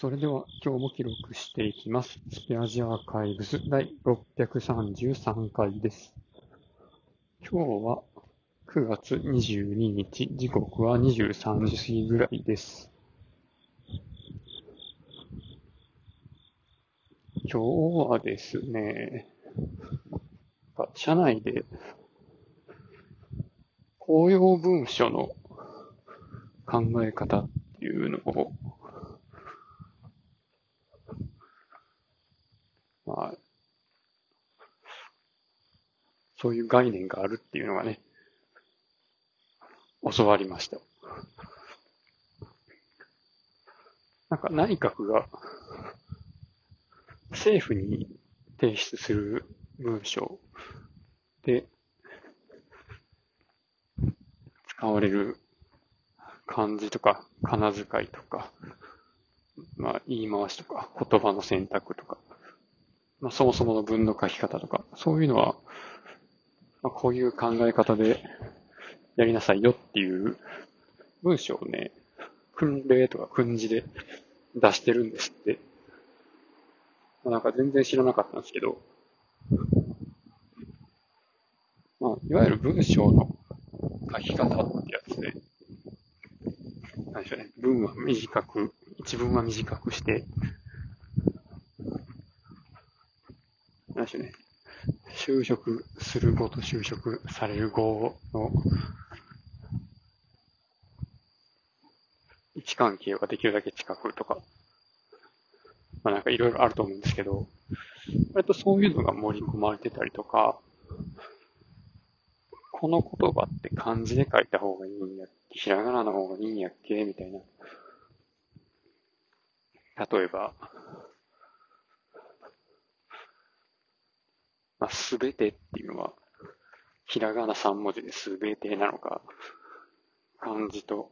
それでは今日も記録していきます。スペアジアアーカイブス第633回です。今日は9月22日、時刻は23時過ぎぐらいです。今日はですね、社内で公用文書の考え方っていうのをまあ、そういう概念があるっていうのがね、教わりました。なんか内閣が政府に提出する文書で使われる漢字とか仮名遣いとか、まあ言い回しとか言葉の選択とか、まあ、そもそもの文の書き方とか、そういうのは、まあ、こういう考え方でやりなさいよっていう文章をね、訓例とか訓示で出してるんですって。まあ、なんか全然知らなかったんですけど、まあ、いわゆる文章の書き方ってやつで、何でしょうね、文は短く、一文は短くして、なんでしょうね。就職する語と就職される語の位置関係ができるだけ近くとか、まあなんかいろいろあると思うんですけど、割とそういうのが盛り込まれてたりとか、この言葉って漢字で書いた方がいいんやっけ、ひらがなの方がいいんやっけ、みたいな。例えば、まあ、すべてっていうのは、ひらがな3文字ですべてなのか、漢字と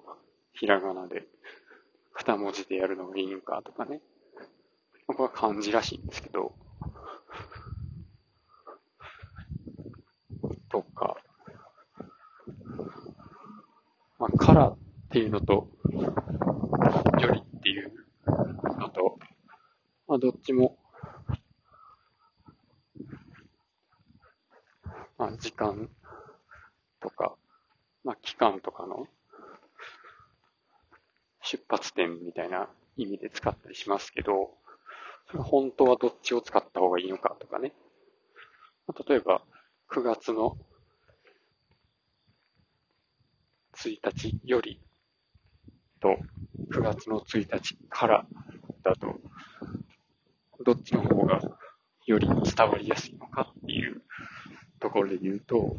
ひらがなで2文字でやるのがいいんかとかね。これは漢字らしいんですけど、とか、まあ、からっていうのと、よりっていうのと、まあ、どっちもあ、時間とか、まあ、期間とかの出発点みたいな意味で使ったりしますけど、それ本当はどっちを使った方がいいのかとかね。まあ、例えば、9月の1日よりと9月の1日からだと、どっちの方がより伝わりやすいのかっていうところで言うと、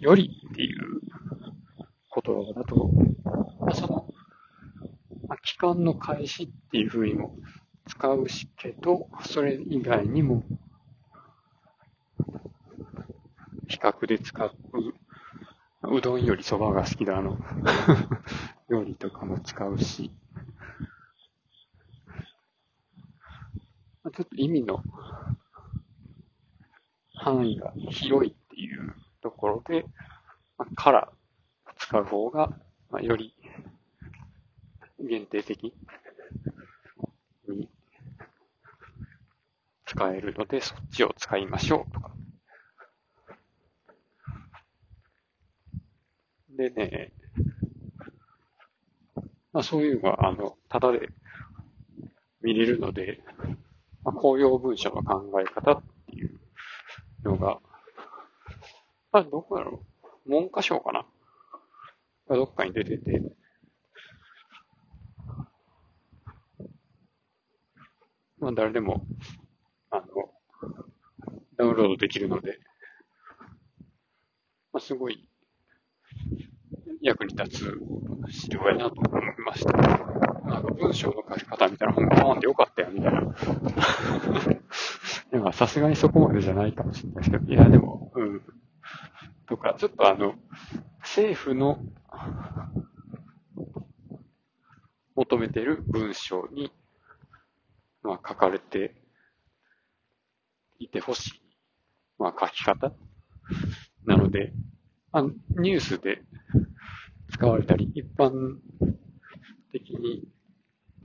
よりっていう言葉だと、まあ、その、まあ、期間の開始っていう風にも使うしけど、それ以外にも、比較で使う、うどんよりそばが好きだの、よりとかも使うし、ちょっと意味の範囲が広いっていうところで、まあ、から使う方が、まあ、より限定的に使えるので、そっちを使いましょうとか。でね、まあそういうのが、あの、ただで見れるので、まあ、公用文書の考え方のが、あ、どこだろう。文科省かなどっかに出てて、まあ、誰でも、あの、ダウンロードできるので、まあ、すごい役に立つ資料やなと思いました。なんか文章の書き方みたいな本が読んでよかったよ、みたいな。いや、さすがにそこまでじゃないかもしれないですけど、いや、でも、うん。とか、ちょっとあの、政府の求めている文章に、まあ、書かれていてほしい、まあ、書き方なので、あニュースで使われたり、一般的に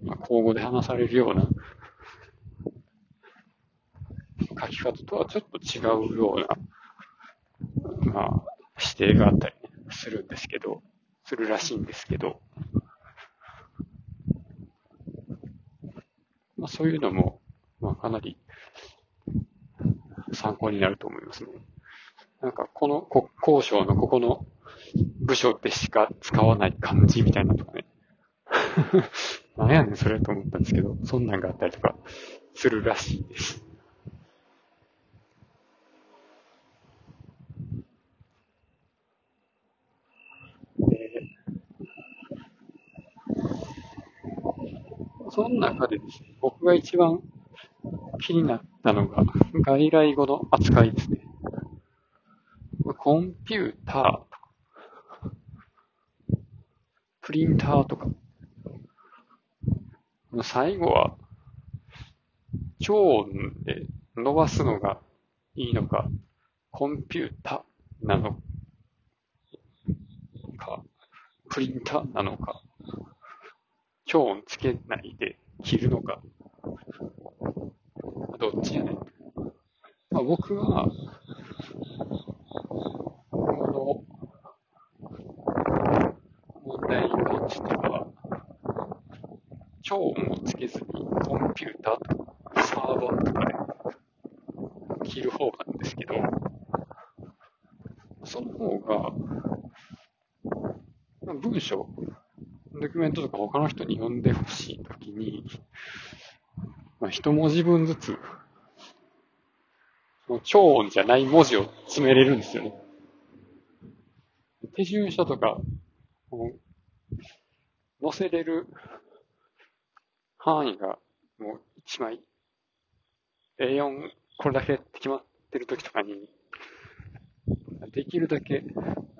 まあ、口語で話されるような書き方とはちょっと違うような、まあ、指定があったり、するんですけど、するらしいんですけど、まあ、そういうのも、まあ、かなり参考になると思いますね。なんか、この国交省のここの部署でしか使わない漢字みたいなとかね。なんやねん、それと思ったんですけど、そんなんがあったりとかするらしいです。でその中でですね、僕が一番気になったのが、外来語の扱いですね。コンピューターとか、プリンターとか、最後は、超音で伸ばすのがいいのか、コンピュータなのか、プリンターなのか、超音つけないで切るのか、どっちやねん。まあ、僕は、この問題に関しては、超音をつけずにコンピューターとかサーバーとかで切る方なんですけど、その方が、文章ドキュメントとか他の人に読んでほしいときに、まあ、一文字分ずつ、その超音じゃない文字を詰めれるんですよね。手順書とか、載せれる範囲がもう一枚、A4 これだけって決まってる時とかに、できるだけ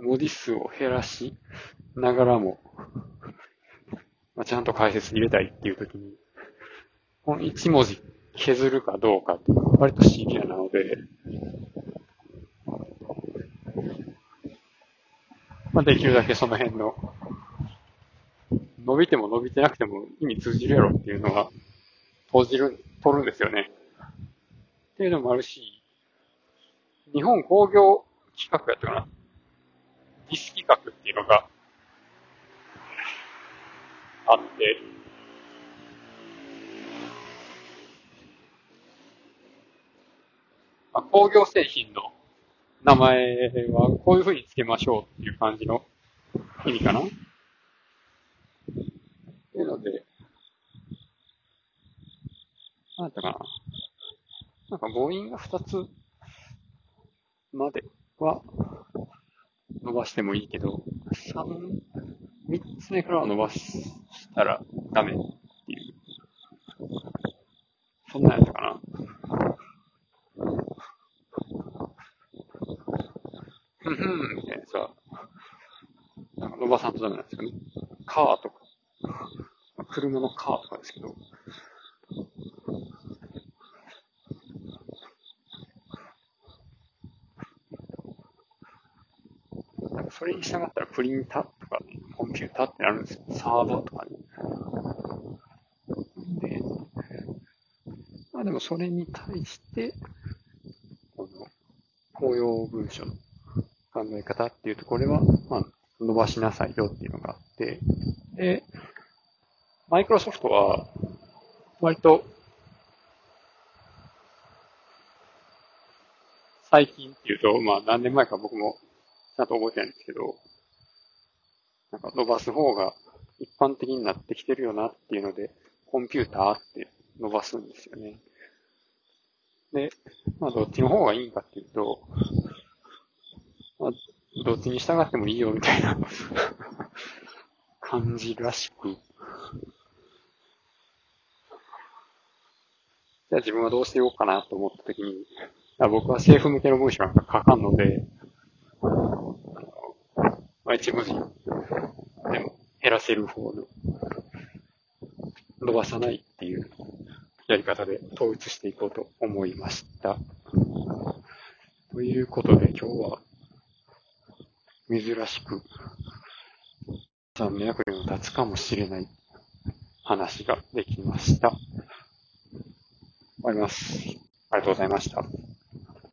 文字数を減らしながらも、まあ、ちゃんと解説入れたいっていう時に、この1文字削るかどうかって割とシビアなので、まあ、できるだけその辺の、伸びても伸びてなくても意味通じるやろっていうのは、閉じる、取るんですよね。っていうのもあるし、日本工業企画やったかな。ディス企画っていうのが、あって、まあ、工業製品の名前はこういう風につけましょうっていう感じの意味かないうので、なんだかな。なんか母音が2つまでは伸ばしてもいいけど、3、三つ目からは伸ばしたらダメっていう。そんなやったかな。ふんふんみたいなさ、なんか伸ばさんとダメなんですよね。カーとか、車のカーとかですけど、それに従ったらプリンターとか、コンピューターってなるんですよ。サーバーとかに。で、まあでもそれに対して、この、公用文書の考え方っていうところは、まあ、伸ばしなさいよっていうのがあって、で、マイクロソフトは、割と、最近っていうと、まあ何年前か僕もちゃんと覚えてないんですけど、なんか伸ばす方が一般的になってきてるよなっていうので、コンピューターって伸ばすんですよね。で、まあどっちの方がいいんかっていうと、まあ、どっちに従ってもいいよみたいな 感じらしく。じゃあ自分はどうしていこうかなと思ったときに、僕は政府向けの文章なんか書かんので、まあ、一文字でも減らせる方の伸ばさないっていうやり方で統一していこうと思いました。ということで今日は珍しくさんの役にも立つかもしれない話ができました。終わります。ありがとうございました。